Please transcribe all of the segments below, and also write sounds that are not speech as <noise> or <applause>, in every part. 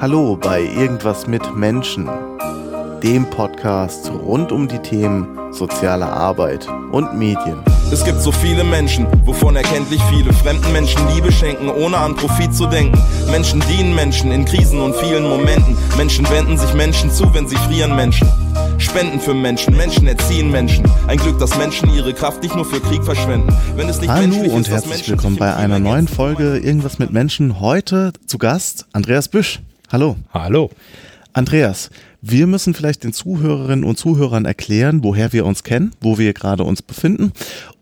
Hallo bei Irgendwas mit Menschen, dem Podcast rund um die Themen soziale Arbeit und Medien. Es gibt so viele Menschen, wovon erkenntlich viele fremden Menschen Liebe schenken, ohne an Profit zu denken. Menschen dienen Menschen in Krisen und vielen Momenten. Menschen wenden sich Menschen zu, wenn sie frieren Menschen. Spenden für Menschen, Menschen erziehen Menschen. Ein Glück, dass Menschen ihre Kraft nicht nur für Krieg verschwenden. Wenn es nicht Hallo und ist, herzlich willkommen bei einer neuen. Folge Irgendwas mit Menschen. Heute zu Gast Andreas Büsch. Hallo. Hallo. Andreas, wir müssen vielleicht den Zuhörerinnen und Zuhörern erklären, woher wir uns kennen, wo wir gerade uns befinden.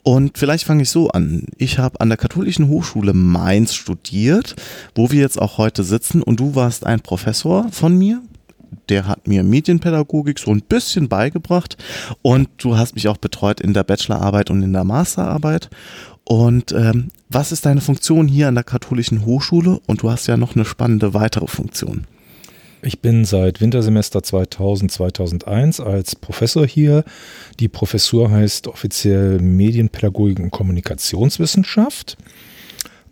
Und vielleicht fange ich so an. Ich habe an der Katholischen Hochschule Mainz studiert, wo wir jetzt auch heute sitzen. Und du warst ein Professor von mir. Der hat mir Medienpädagogik so ein bisschen beigebracht. Und du hast mich auch betreut in der Bachelorarbeit und in der Masterarbeit. Und ähm, was ist deine Funktion hier an der Katholischen Hochschule? Und du hast ja noch eine spannende weitere Funktion. Ich bin seit Wintersemester 2000, 2001 als Professor hier. Die Professur heißt offiziell Medienpädagogik und Kommunikationswissenschaft.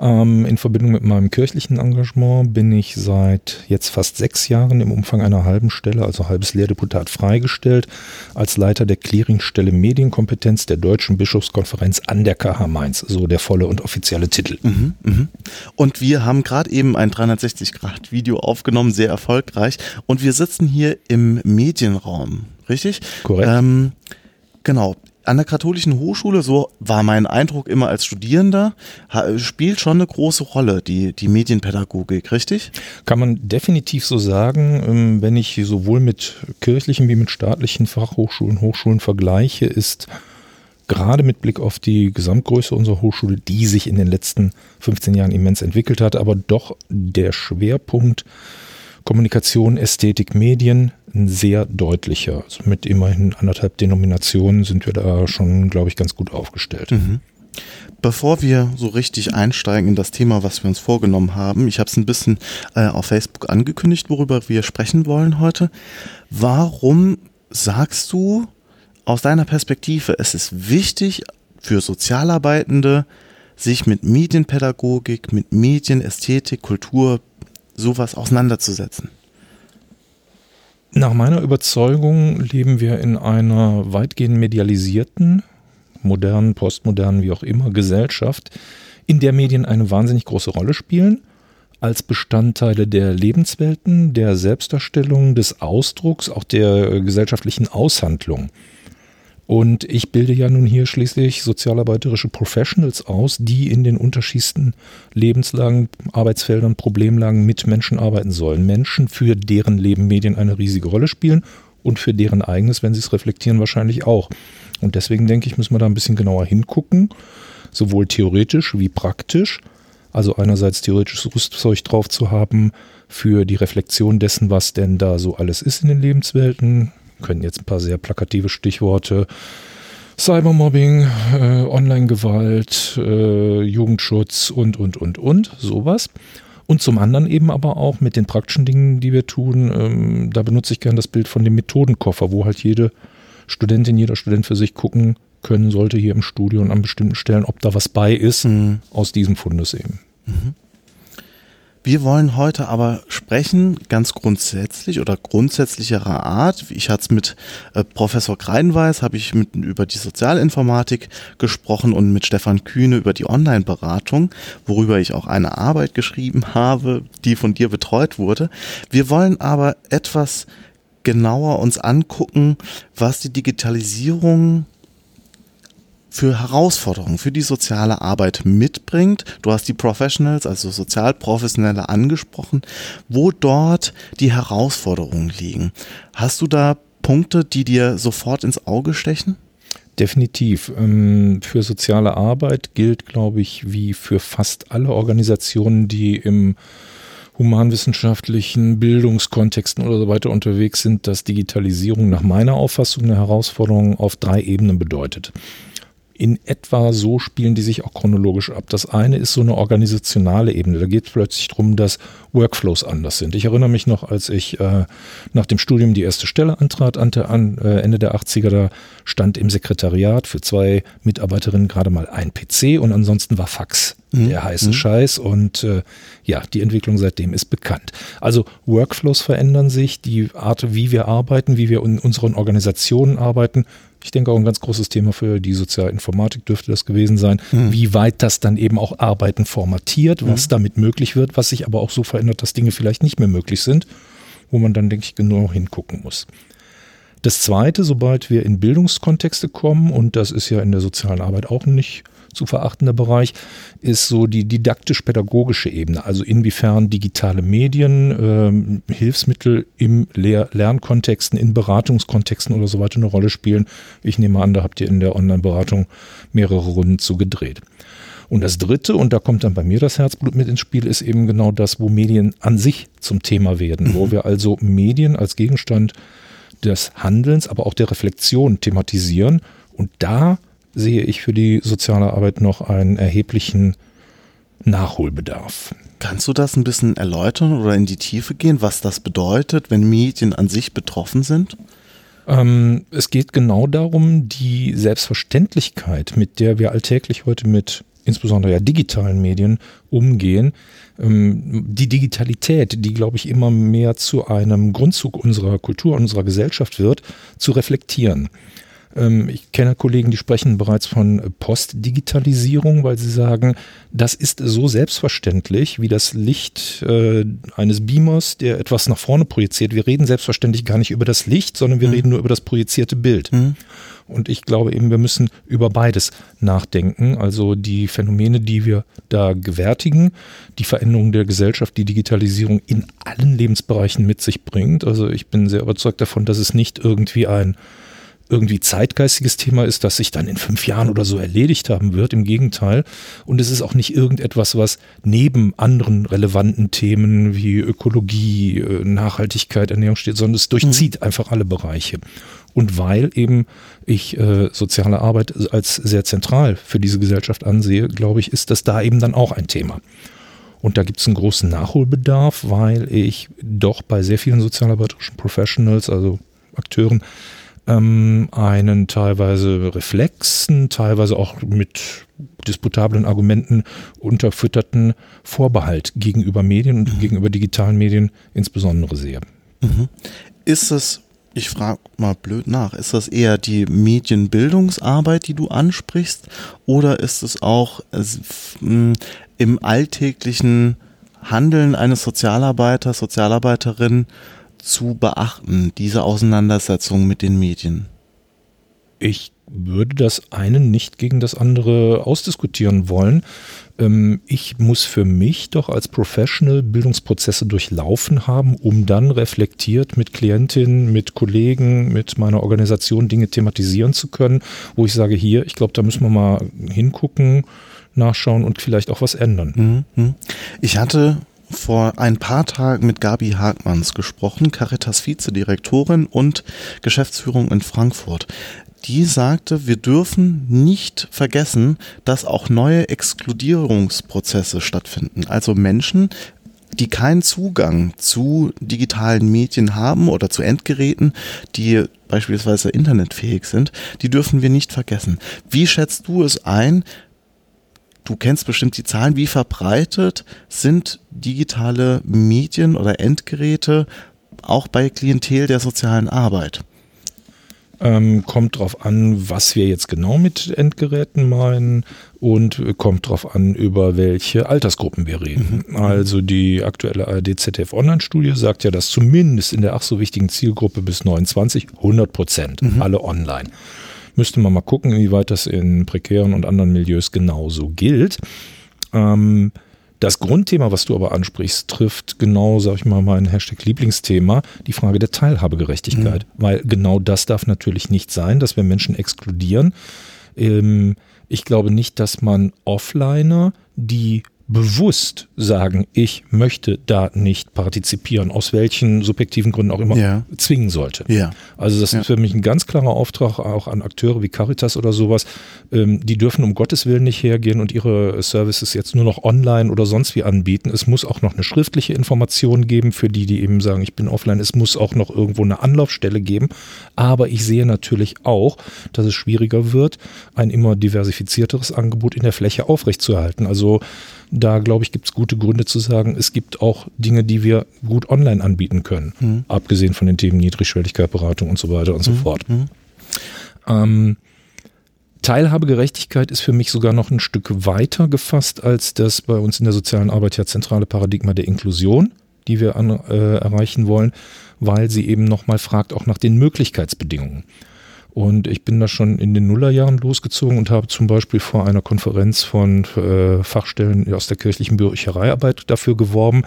Ähm, in Verbindung mit meinem kirchlichen Engagement bin ich seit jetzt fast sechs Jahren im Umfang einer halben Stelle, also halbes Lehrdeputat, freigestellt als Leiter der Clearingstelle Medienkompetenz der Deutschen Bischofskonferenz an der KH Mainz, so der volle und offizielle Titel. Mhm, mhm. Und wir haben gerade eben ein 360-Grad-Video aufgenommen, sehr erfolgreich. Und wir sitzen hier im Medienraum, richtig? Korrekt. Ähm, genau. An der Katholischen Hochschule, so war mein Eindruck immer als Studierender, spielt schon eine große Rolle, die, die Medienpädagogik, richtig? Kann man definitiv so sagen, ähm, wenn ich sowohl mit kirchlichen wie mit staatlichen Fachhochschulen, Hochschulen vergleiche, ist gerade mit Blick auf die Gesamtgröße unserer Hochschule, die sich in den letzten 15 Jahren immens entwickelt hat, aber doch der Schwerpunkt Kommunikation, Ästhetik, Medien ein sehr deutlicher. Also mit immerhin anderthalb Denominationen sind wir da schon, glaube ich, ganz gut aufgestellt. Bevor wir so richtig einsteigen in das Thema, was wir uns vorgenommen haben, ich habe es ein bisschen äh, auf Facebook angekündigt, worüber wir sprechen wollen heute. Warum sagst du aus deiner Perspektive, es ist wichtig für Sozialarbeitende, sich mit Medienpädagogik, mit Medien, Ästhetik, Kultur, sowas auseinanderzusetzen? Nach meiner Überzeugung leben wir in einer weitgehend medialisierten, modernen, postmodernen, wie auch immer, Gesellschaft, in der Medien eine wahnsinnig große Rolle spielen, als Bestandteile der Lebenswelten, der Selbstdarstellung, des Ausdrucks, auch der gesellschaftlichen Aushandlung. Und ich bilde ja nun hier schließlich sozialarbeiterische Professionals aus, die in den unterschiedlichsten Lebenslagen, Arbeitsfeldern, Problemlagen mit Menschen arbeiten sollen. Menschen, für deren Leben Medien eine riesige Rolle spielen und für deren eigenes, wenn sie es reflektieren, wahrscheinlich auch. Und deswegen denke ich, müssen wir da ein bisschen genauer hingucken, sowohl theoretisch wie praktisch. Also einerseits theoretisches Rüstzeug drauf zu haben für die Reflexion dessen, was denn da so alles ist in den Lebenswelten. Können jetzt ein paar sehr plakative Stichworte. Cybermobbing, äh, Online-Gewalt, äh, Jugendschutz und, und, und, und, sowas. Und zum anderen eben aber auch mit den praktischen Dingen, die wir tun, ähm, da benutze ich gern das Bild von dem Methodenkoffer, wo halt jede Studentin, jeder Student für sich gucken können sollte hier im Studio und an bestimmten Stellen, ob da was bei ist Mhm. aus diesem Fundus eben. Wir wollen heute aber sprechen, ganz grundsätzlich oder grundsätzlicherer Art. Ich hatte es mit äh, Professor Kreinweiß, habe ich mit, über die Sozialinformatik gesprochen und mit Stefan Kühne über die Online-Beratung, worüber ich auch eine Arbeit geschrieben habe, die von dir betreut wurde. Wir wollen aber etwas genauer uns angucken, was die Digitalisierung für Herausforderungen für die soziale Arbeit mitbringt. Du hast die Professionals, also Sozialprofessionelle angesprochen, wo dort die Herausforderungen liegen. Hast du da Punkte, die dir sofort ins Auge stechen? Definitiv. Ähm, Für soziale Arbeit gilt, glaube ich, wie für fast alle Organisationen, die im humanwissenschaftlichen Bildungskontexten oder so weiter unterwegs sind, dass Digitalisierung nach meiner Auffassung eine Herausforderung auf drei Ebenen bedeutet. In etwa so spielen die sich auch chronologisch ab. Das eine ist so eine organisationale Ebene. Da geht es plötzlich darum, dass Workflows anders sind. Ich erinnere mich noch, als ich äh, nach dem Studium die erste Stelle antrat, an, äh, Ende der 80er, da stand im Sekretariat für zwei Mitarbeiterinnen gerade mal ein PC und ansonsten war Fax mhm. der heiße mhm. Scheiß. Und äh, ja, die Entwicklung seitdem ist bekannt. Also Workflows verändern sich, die Art, wie wir arbeiten, wie wir in unseren Organisationen arbeiten, ich denke auch ein ganz großes Thema für die Sozialinformatik dürfte das gewesen sein, mhm. wie weit das dann eben auch Arbeiten formatiert, was mhm. damit möglich wird, was sich aber auch so verändert, dass Dinge vielleicht nicht mehr möglich sind, wo man dann, denke ich, genau hingucken muss. Das Zweite, sobald wir in Bildungskontexte kommen, und das ist ja in der sozialen Arbeit auch nicht zu verachtender Bereich ist so die didaktisch-pädagogische Ebene. Also inwiefern digitale Medien, ähm, Hilfsmittel im Lehr Lernkontexten, in Beratungskontexten oder so weiter eine Rolle spielen. Ich nehme an, da habt ihr in der Online-Beratung mehrere Runden zu gedreht. Und das Dritte, und da kommt dann bei mir das Herzblut mit ins Spiel, ist eben genau das, wo Medien an sich zum Thema werden, mhm. wo wir also Medien als Gegenstand des Handelns, aber auch der Reflexion thematisieren. Und da sehe ich für die soziale Arbeit noch einen erheblichen Nachholbedarf. Kannst du das ein bisschen erläutern oder in die Tiefe gehen, was das bedeutet, wenn Medien an sich betroffen sind? Ähm, es geht genau darum, die Selbstverständlichkeit, mit der wir alltäglich heute mit insbesondere ja digitalen Medien umgehen, ähm, die Digitalität, die, glaube ich, immer mehr zu einem Grundzug unserer Kultur, unserer Gesellschaft wird, zu reflektieren. Ähm, ich kenne Kollegen, die sprechen bereits von Postdigitalisierung, weil sie sagen, das ist so selbstverständlich wie das Licht äh, eines Beamers, der etwas nach vorne projiziert. Wir reden selbstverständlich gar nicht über das Licht, sondern wir mhm. reden nur über das projizierte Bild. Mhm. Und ich glaube eben, wir müssen über beides nachdenken. Also die Phänomene, die wir da gewärtigen, die Veränderung der Gesellschaft, die Digitalisierung in allen Lebensbereichen mit sich bringt. Also ich bin sehr überzeugt davon, dass es nicht irgendwie ein irgendwie zeitgeistiges Thema ist, das sich dann in fünf Jahren oder so erledigt haben wird. Im Gegenteil. Und es ist auch nicht irgendetwas, was neben anderen relevanten Themen wie Ökologie, äh, Nachhaltigkeit, Ernährung steht, sondern es durchzieht mhm. einfach alle Bereiche. Und weil eben ich äh, soziale Arbeit als sehr zentral für diese Gesellschaft ansehe, glaube ich, ist das da eben dann auch ein Thema. Und da gibt es einen großen Nachholbedarf, weil ich doch bei sehr vielen sozialarbeiterischen Professionals, also Akteuren, ähm, einen teilweise Reflexen, teilweise auch mit disputablen Argumenten unterfütterten Vorbehalt gegenüber Medien und mhm. gegenüber digitalen Medien insbesondere sehe. Mhm. Ist es, ich frage mal blöd nach, ist das eher die Medienbildungsarbeit, die du ansprichst, oder ist es auch äh, im alltäglichen Handeln eines Sozialarbeiters, Sozialarbeiterin zu beachten, diese Auseinandersetzung mit den Medien? Ich würde das eine nicht gegen das andere ausdiskutieren wollen. Ähm, ich muss für mich doch als Professional Bildungsprozesse durchlaufen haben, um dann reflektiert mit Klientinnen, mit Kollegen, mit meiner Organisation Dinge thematisieren zu können, wo ich sage, hier, ich glaube, da müssen wir mal hingucken, nachschauen und vielleicht auch was ändern. Mhm. Ich hatte vor ein paar Tagen mit Gabi Hagmanns gesprochen, Caritas Vizedirektorin und Geschäftsführung in Frankfurt. Die sagte, wir dürfen nicht vergessen, dass auch neue Exkludierungsprozesse stattfinden. Also Menschen, die keinen Zugang zu digitalen Medien haben oder zu Endgeräten, die beispielsweise internetfähig sind, die dürfen wir nicht vergessen. Wie schätzt du es ein, du kennst bestimmt die Zahlen, wie verbreitet sind digitale Medien oder Endgeräte auch bei Klientel der sozialen Arbeit? Ähm, kommt drauf an, was wir jetzt genau mit Endgeräten meinen und kommt drauf an, über welche Altersgruppen wir reden. Mhm. Also die aktuelle ARD-ZDF Online-Studie sagt ja, dass zumindest in der ach so wichtigen Zielgruppe bis 29 100 Prozent mhm. alle online. Müsste man mal gucken, inwieweit das in prekären und anderen Milieus genauso gilt. Ähm, das Grundthema, was du aber ansprichst, trifft genau, sag ich mal, mein Hashtag Lieblingsthema, die Frage der Teilhabegerechtigkeit. Mhm. Weil genau das darf natürlich nicht sein, dass wir Menschen exkludieren. Ähm, ich glaube nicht, dass man Offliner, die bewusst sagen, ich möchte da nicht partizipieren, aus welchen subjektiven Gründen auch immer, Ja. zwingen sollte. Ja. Also das Ja. ist für mich ein ganz klarer Auftrag auch an Akteure wie Caritas oder sowas. Ähm, die dürfen um Gottes Willen nicht hergehen und ihre Services jetzt nur noch online oder sonst wie anbieten. Es muss auch noch eine schriftliche Information geben für die, die eben sagen, ich bin offline. Es muss auch noch irgendwo eine Anlaufstelle geben. Aber ich sehe natürlich auch, dass es schwieriger wird, ein immer diversifizierteres Angebot in der Fläche aufrechtzuerhalten. Also da glaube ich, gibt es gute Gründe zu sagen, es gibt auch Dinge, die wir gut online anbieten können. Abgesehen von den Themen Niedrigschwelligkeit, Beratung und so weiter und so fort. Ähm, Teilhabegerechtigkeit ist für mich sogar noch ein Stück weiter gefasst als das bei uns in der sozialen Arbeit ja zentrale Paradigma der Inklusion, die wir an, äh, erreichen wollen, weil sie eben nochmal fragt auch nach den Möglichkeitsbedingungen. Und ich bin da schon in den Nullerjahren losgezogen und habe zum Beispiel vor einer Konferenz von äh, Fachstellen aus der kirchlichen Büchereiarbeit dafür geworben,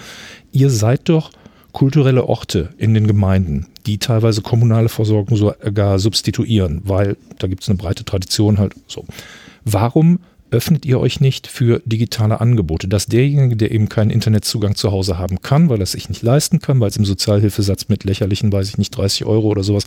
ihr seid doch kulturelle Orte in den Gemeinden, die teilweise kommunale Versorgung sogar substituieren, weil da gibt es eine breite Tradition halt so. Warum öffnet ihr euch nicht für digitale Angebote, dass derjenige, der eben keinen Internetzugang zu Hause haben kann, weil er es sich nicht leisten kann, weil es im Sozialhilfesatz mit lächerlichen, weiß ich nicht, 30 Euro oder sowas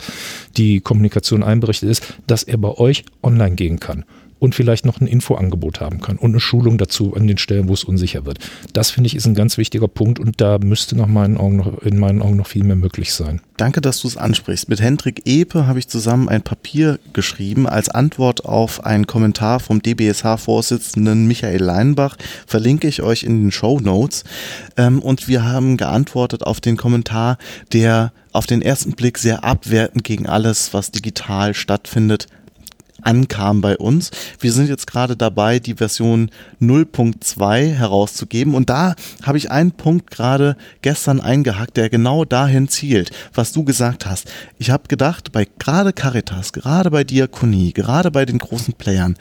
die Kommunikation einberichtet ist, dass er bei euch online gehen kann und vielleicht noch ein Infoangebot haben kann und eine Schulung dazu an den Stellen, wo es unsicher wird. Das finde ich ist ein ganz wichtiger Punkt und da müsste nach meinen Augen noch, in meinen Augen noch viel mehr möglich sein. Danke, dass du es ansprichst. Mit Hendrik Epe habe ich zusammen ein Papier geschrieben als Antwort auf einen Kommentar vom DBSH-Vorsitzenden Michael Leinbach. Verlinke ich euch in den Show Notes. Ähm, und wir haben geantwortet auf den Kommentar, der auf den ersten Blick sehr abwertend gegen alles, was digital stattfindet, ankam bei uns. Wir sind jetzt gerade dabei, die Version 0.2 herauszugeben und da habe ich einen Punkt gerade gestern eingehackt, der genau dahin zielt, was du gesagt hast. Ich habe gedacht, bei gerade Caritas, gerade bei Diakonie, gerade bei den großen Playern,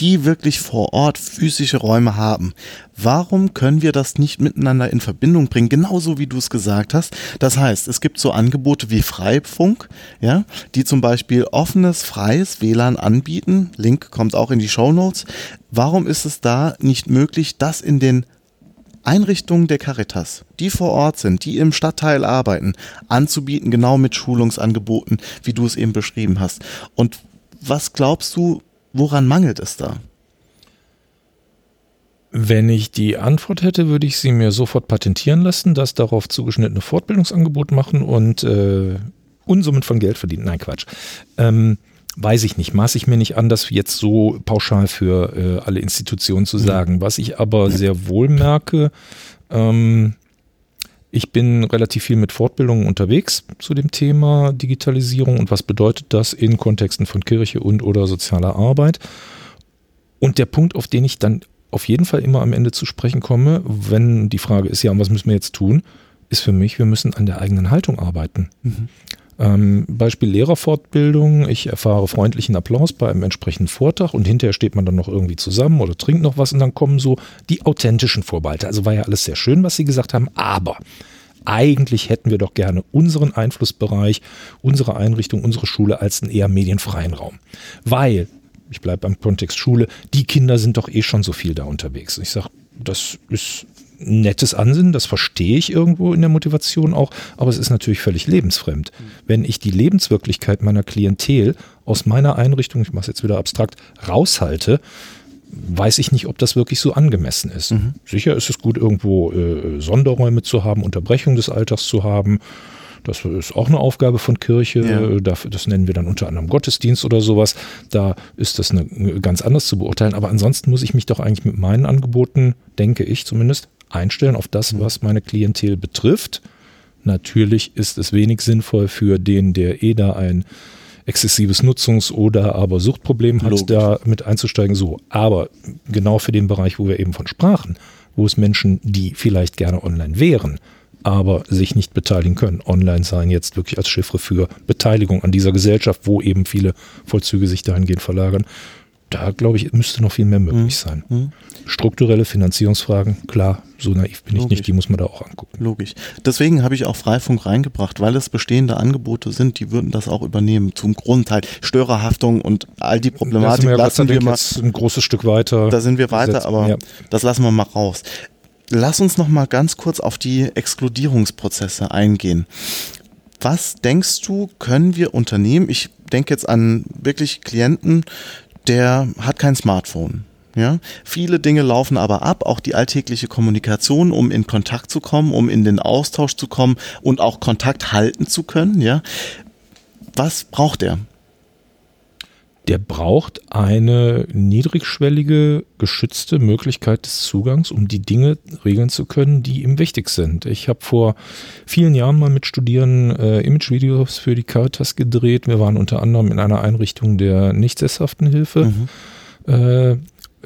die wirklich vor Ort physische Räume haben. Warum können wir das nicht miteinander in Verbindung bringen? Genauso wie du es gesagt hast. Das heißt, es gibt so Angebote wie Freifunk, ja, die zum Beispiel offenes, freies WLAN anbieten. Link kommt auch in die Show Notes. Warum ist es da nicht möglich, das in den Einrichtungen der Caritas, die vor Ort sind, die im Stadtteil arbeiten, anzubieten, genau mit Schulungsangeboten, wie du es eben beschrieben hast. Und was glaubst du, woran mangelt es da? Wenn ich die Antwort hätte, würde ich sie mir sofort patentieren lassen, das darauf zugeschnittene Fortbildungsangebot machen und äh, Unsummen von Geld verdienen. Nein, Quatsch. Ähm, weiß ich nicht, maße ich mir nicht an, das jetzt so pauschal für äh, alle Institutionen zu sagen. Was ich aber sehr wohl merke, ähm, ich bin relativ viel mit Fortbildungen unterwegs zu dem Thema Digitalisierung und was bedeutet das in Kontexten von Kirche und oder sozialer Arbeit. Und der Punkt, auf den ich dann auf jeden Fall immer am Ende zu sprechen komme, wenn die Frage ist, ja, und was müssen wir jetzt tun, ist für mich, wir müssen an der eigenen Haltung arbeiten. Ähm, Beispiel Lehrerfortbildung. Ich erfahre freundlichen Applaus bei einem entsprechenden Vortrag und hinterher steht man dann noch irgendwie zusammen oder trinkt noch was und dann kommen so die authentischen Vorbehalte. Also war ja alles sehr schön, was Sie gesagt haben, aber eigentlich hätten wir doch gerne unseren Einflussbereich, unsere Einrichtung, unsere Schule als einen eher medienfreien Raum. Weil, ich bleibe beim Kontext Schule, die Kinder sind doch eh schon so viel da unterwegs. Ich sage, das ist nettes Ansinnen, das verstehe ich irgendwo in der Motivation auch, aber es ist natürlich völlig lebensfremd. Wenn ich die Lebenswirklichkeit meiner Klientel aus meiner Einrichtung, ich mache es jetzt wieder abstrakt, raushalte, weiß ich nicht, ob das wirklich so angemessen ist. Sicher ist es gut, irgendwo äh, Sonderräume zu haben, Unterbrechung des Alltags zu haben. Das ist auch eine Aufgabe von Kirche. Ja. Äh, Das nennen wir dann unter anderem Gottesdienst oder sowas. Da ist das eine, ganz anders zu beurteilen. Aber ansonsten muss ich mich doch eigentlich mit meinen Angeboten, denke ich zumindest, einstellen auf das, was meine Klientel betrifft. Natürlich ist es wenig sinnvoll für den, der eh da ein exzessives Nutzungs- oder aber Suchtproblem hat, Logisch. da mit einzusteigen. So, aber genau für den Bereich, wo wir eben von sprachen, wo es Menschen, die vielleicht gerne online wären, aber sich nicht beteiligen können, online sein jetzt wirklich als Chiffre für Beteiligung an dieser Gesellschaft, wo eben viele Vollzüge sich dahingehend verlagern, da glaube ich, müsste noch viel mehr möglich Mhm. sein. Mhm. Strukturelle Finanzierungsfragen, klar, so naiv bin ich Logisch. nicht, die muss man da auch angucken. Logisch. Deswegen habe ich auch Freifunk reingebracht, weil es bestehende Angebote sind, die würden das auch übernehmen. Zum Grundteil Störerhaftung und all die Da Problematik sind wir, ja lassen wir mal. jetzt ein großes Stück weiter. Da sind wir weiter, gesetzt. aber Ja. das lassen wir mal raus. Lass uns noch mal ganz kurz auf die Exkludierungsprozesse eingehen. Was denkst du, können wir Unternehmen, ich denke jetzt an wirklich Klienten, der hat kein Smartphone. Ja, viele Dinge laufen aber ab, auch die alltägliche Kommunikation, um in Kontakt zu kommen, um in den Austausch zu kommen und auch Kontakt halten zu können. Ja, was braucht er? Der braucht eine niedrigschwellige, geschützte Möglichkeit des Zugangs, um die Dinge regeln zu können, die ihm wichtig sind. Ich habe vor vielen Jahren mal mit Studierenden äh, Imagevideos für die Caritas gedreht. Wir waren unter anderem in einer Einrichtung der nicht sesshaften Hilfe äh,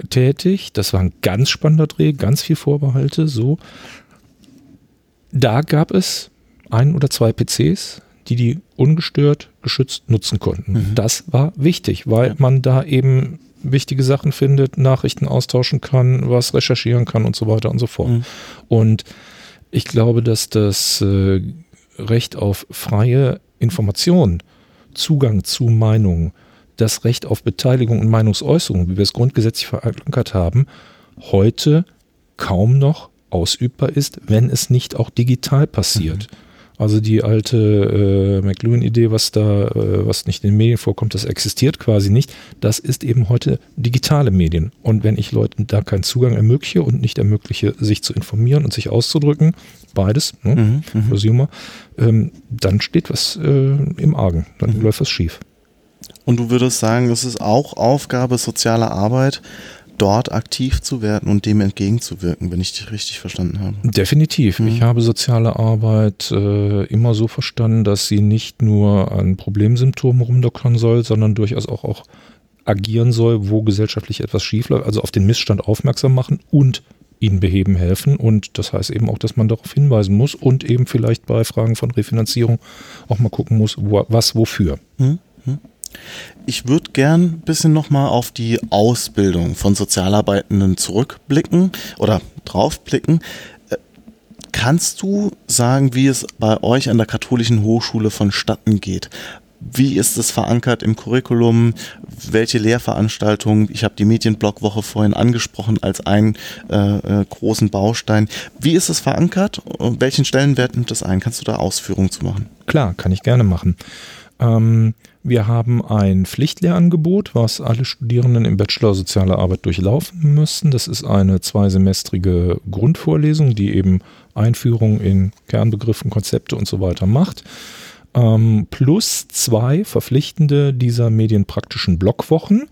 tätig. Das war ein ganz spannender Dreh, ganz viel Vorbehalte. So, da gab es ein oder zwei PCs, die die ungestört, geschützt nutzen konnten. Das war wichtig, weil Ja. man da eben wichtige Sachen findet, Nachrichten austauschen kann, was recherchieren kann und so weiter und so fort. Mhm. Und ich glaube, dass das äh, Recht auf freie Information, Zugang zu Meinungen, das Recht auf Beteiligung und Meinungsäußerung, wie wir es grundgesetzlich verankert haben, heute kaum noch ausübbar ist, wenn es nicht auch digital passiert. Also die alte äh, McLuhan-Idee, was da, äh, was nicht in den Medien vorkommt, das existiert quasi nicht. Das ist eben heute digitale Medien. Und wenn ich Leuten da keinen Zugang ermögliche und nicht ermögliche, sich zu informieren und sich auszudrücken, beides, ne, Mhm, mhm. Humor, ähm, dann steht was äh, im Argen, dann läuft was schief. Und du würdest sagen, es ist auch Aufgabe sozialer Arbeit, dort aktiv zu werden und dem entgegenzuwirken, wenn ich dich richtig verstanden habe. Definitiv. Mhm. Ich habe soziale Arbeit äh, immer so verstanden, dass sie nicht nur an Problemsymptomen rumdockern soll, sondern durchaus auch, auch agieren soll, wo gesellschaftlich etwas schief läuft, also auf den Missstand aufmerksam machen und ihnen beheben helfen. Und das heißt eben auch, dass man darauf hinweisen muss und eben vielleicht bei Fragen von Refinanzierung auch mal gucken muss, wo, was wofür. Hm? Hm? Ich würde gern ein bisschen nochmal auf die Ausbildung von Sozialarbeitenden zurückblicken oder draufblicken. Äh, Kannst du sagen, wie es bei euch an der Katholischen Hochschule vonstatten geht? Wie ist es verankert im Curriculum? Welche Lehrveranstaltungen? Ich habe die Medienblogwoche vorhin angesprochen als einen äh, äh, großen Baustein. Wie ist es verankert? Welchen Stellenwert nimmt es ein? Kannst du da Ausführungen zu machen? Klar, kann ich gerne machen. Ähm, wir haben ein Pflichtlehrangebot, was alle Studierenden im Bachelor Soziale Arbeit durchlaufen müssen. Das ist eine zweisemestrige Grundvorlesung, die eben Einführung in Kernbegriffen, Konzepte und so weiter macht. Ähm, plus zwei verpflichtende dieser medienpraktischen Blockwochen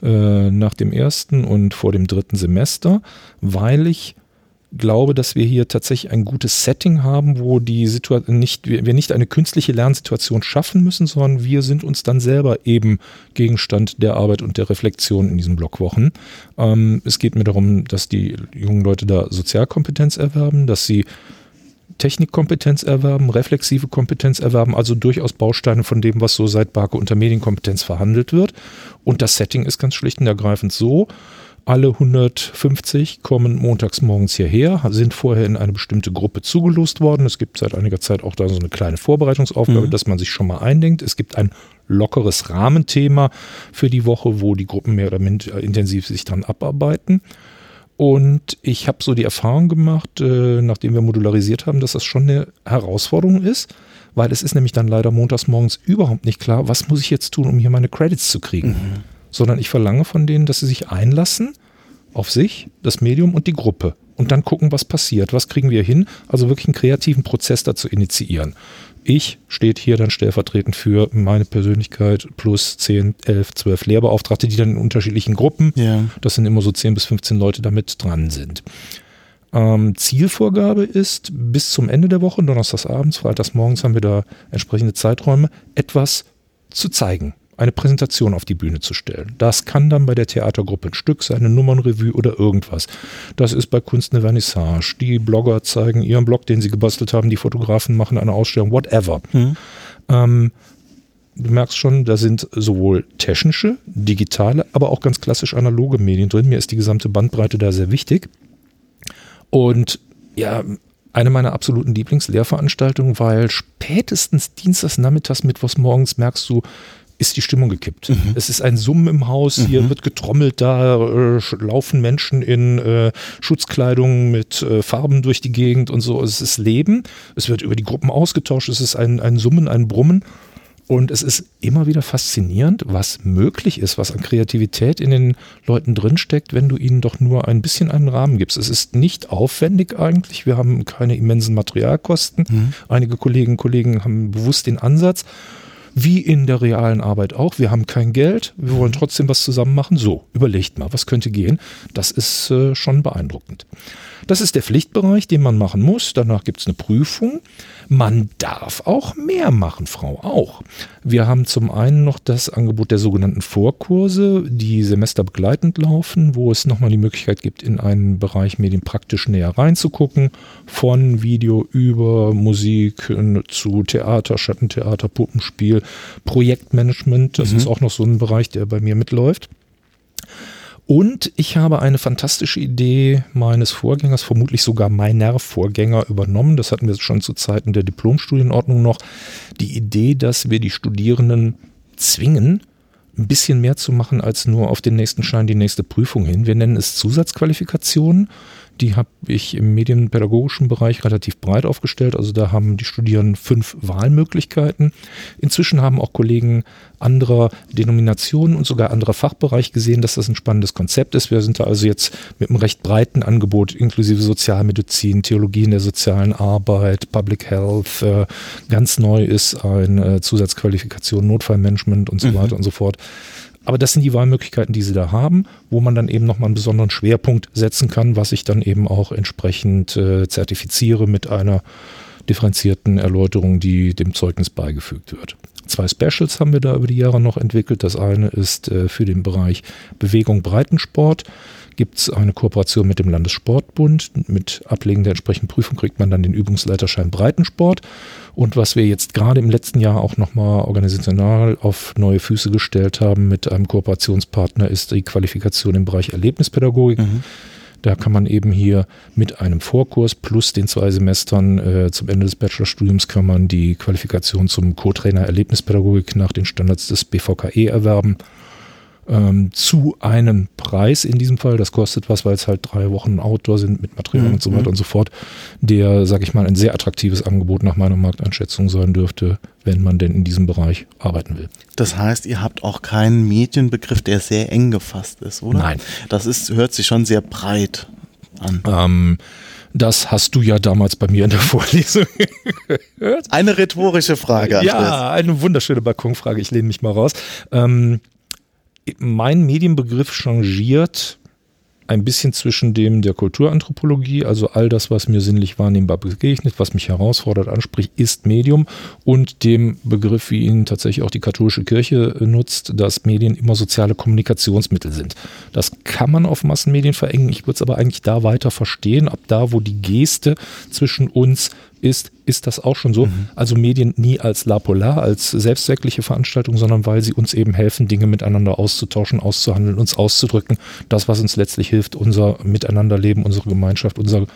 äh, nach dem ersten und vor dem dritten Semester, weil ich glaube, dass wir hier tatsächlich ein gutes Setting haben, wo die Situation nicht, wir nicht eine künstliche Lernsituation schaffen müssen, sondern wir sind uns dann selber eben Gegenstand der Arbeit und der Reflexion in diesen Blockwochen. Ähm, es geht mir darum, dass die jungen Leute da Sozialkompetenz erwerben, dass sie Technikkompetenz erwerben, reflexive Kompetenz erwerben, also durchaus Bausteine von dem, was so seit Barke unter Medienkompetenz verhandelt wird. Und das Setting ist ganz schlicht und ergreifend so, alle 150 kommen montags morgens hierher, sind vorher in eine bestimmte Gruppe zugelost worden. Es gibt seit einiger Zeit auch da so eine kleine Vorbereitungsaufgabe, Mhm. dass man sich schon mal eindenkt. Es gibt ein lockeres Rahmenthema für die Woche, wo die Gruppen mehr oder minder intensiv sich dran abarbeiten. Und ich habe so die Erfahrung gemacht, äh, nachdem wir modularisiert haben, dass das schon eine Herausforderung ist, weil es ist nämlich dann leider montags morgens überhaupt nicht klar, was muss ich jetzt tun, um hier meine Credits zu kriegen. Sondern ich verlange von denen, dass sie sich einlassen auf sich, das Medium und die Gruppe. Und dann gucken, was passiert. Was kriegen wir hin? Also wirklich einen kreativen Prozess dazu initiieren. Ich steht hier dann stellvertretend für meine Persönlichkeit plus 10, 11, 12 Lehrbeauftragte, die dann in unterschiedlichen Gruppen Ja. das sind immer so 10 bis 15 Leute damit dran sind. Ähm, Zielvorgabe ist bis zum Ende der Woche, donnerstags abends, freitags morgens haben wir da entsprechende Zeiträume, etwas zu zeigen, eine Präsentation auf die Bühne zu stellen. Das kann dann bei der Theatergruppe ein Stück sein, eine Nummernrevue oder irgendwas. Das ist bei Kunst eine Vernissage. Die Blogger zeigen ihren Blog, den sie gebastelt haben, die Fotografen machen eine Ausstellung, whatever. Mhm. Ähm, du merkst schon, da sind sowohl technische, digitale, aber auch ganz klassisch analoge Medien drin. Mir ist die gesamte Bandbreite da sehr wichtig. Und ja, eine meiner absoluten Lieblingslehrveranstaltungen, weil spätestens Dienstags, Nachmittags, Mittwochs, morgens merkst du, ist die Stimmung gekippt. Mhm. Es ist ein Summen im Haus, mhm. hier wird getrommelt, da äh, laufen Menschen in äh, Schutzkleidung mit äh, Farben durch die Gegend und so. Es ist Leben, es wird über die Gruppen ausgetauscht, es ist ein, ein Summen, ein Brummen. Und es ist immer wieder faszinierend, was möglich ist, was an Kreativität in den Leuten drinsteckt, wenn du ihnen doch nur ein bisschen einen Rahmen gibst. Es ist nicht aufwendig eigentlich. Wir haben keine immensen Materialkosten. Mhm. Einige Kolleginnen und Kollegen haben bewusst den Ansatz wie in der realen Arbeit auch. Wir haben kein Geld, wir wollen trotzdem was zusammen machen. So, überlegt mal, was könnte gehen. Das ist äh, schon beeindruckend. Das ist der Pflichtbereich, den man machen muss. Danach gibt es eine Prüfung. Man darf auch mehr machen, Frau auch. Wir haben zum einen noch das Angebot der sogenannten Vorkurse, die semesterbegleitend laufen, wo es nochmal die Möglichkeit gibt, in einen Bereich medienpraktisch näher reinzugucken. Von Video über Musik zu Theater, Schattentheater, Puppenspiel, Projektmanagement. Das mhm. ist auch noch so ein Bereich, der bei mir mitläuft. Und ich habe eine fantastische Idee meines Vorgängers, vermutlich sogar meiner Vorgänger übernommen. Das hatten wir schon zu Zeiten der Diplomstudienordnung noch. Die Idee, dass wir die Studierenden zwingen, ein bisschen mehr zu machen als nur auf den nächsten Schein die nächste Prüfung hin. Wir nennen es Zusatzqualifikationen. Die habe ich im medienpädagogischen Bereich relativ breit aufgestellt. Also da haben die Studierenden fünf Wahlmöglichkeiten. Inzwischen haben auch Kollegen anderer Denominationen und sogar anderer Fachbereich gesehen, dass das ein spannendes Konzept ist. Wir sind da also jetzt mit einem recht breiten Angebot inklusive Sozialmedizin, Theologien der sozialen Arbeit, Public Health. Äh, ganz neu ist eine äh, Zusatzqualifikation Notfallmanagement und so mhm. weiter und so fort. Aber das sind die Wahlmöglichkeiten, die sie da haben, wo man dann eben nochmal einen besonderen Schwerpunkt setzen kann, was ich dann eben auch entsprechend äh, zertifiziere mit einer differenzierten Erläuterung, die dem Zeugnis beigefügt wird. Zwei Specials haben wir da über die Jahre noch entwickelt. Das eine ist äh, für den Bereich Bewegung Breitensport gibt es eine Kooperation mit dem Landessportbund. Mit Ablegen der entsprechenden Prüfung kriegt man dann den Übungsleiterschein Breitensport. Und was wir jetzt gerade im letzten Jahr auch nochmal organisational auf neue Füße gestellt haben mit einem Kooperationspartner, ist die Qualifikation im Bereich Erlebnispädagogik. Mhm. Da kann man eben hier mit einem Vorkurs plus den zwei Semestern äh, zum Ende des Bachelorstudiums kann man die Qualifikation zum Co-Trainer Erlebnispädagogik nach den Standards des BVKE erwerben ähm, zu einem Preis in diesem Fall. Das kostet was, weil es halt drei Wochen Outdoor sind mit Material mhm. und so weiter mhm. und so fort. Der, sag ich mal, ein sehr attraktives Angebot nach meiner Markteinschätzung sein dürfte, wenn man denn in diesem Bereich arbeiten will. Das heißt, ihr habt auch keinen Medienbegriff, der sehr eng gefasst ist, oder? Nein. Das ist, hört sich schon sehr breit an. Ähm, das hast du ja damals bei mir in der Vorlesung <laughs> gehört. Eine rhetorische Frage. Ja, eine wunderschöne Balkonfrage. Ich lehne mich mal raus. Ähm, mein Medienbegriff changiert ein bisschen zwischen dem der Kulturanthropologie, also all das, was mir sinnlich wahrnehmbar begegnet, was mich herausfordert, anspricht, ist Medium und dem Begriff, wie ihn tatsächlich auch die katholische Kirche nutzt, dass Medien immer soziale Kommunikationsmittel sind. Das kann man auf Massenmedien verengen. Ich würde es aber eigentlich da weiter verstehen, ab da, wo die Geste zwischen uns ist, ist das auch schon so. Mhm. Also Medien nie als La Polar, als selbstzweckliche Veranstaltung, sondern weil sie uns eben helfen, Dinge miteinander auszutauschen, auszuhandeln, uns auszudrücken. Das, was uns letztlich hilft, unser Miteinanderleben, unsere Gemeinschaft, unser,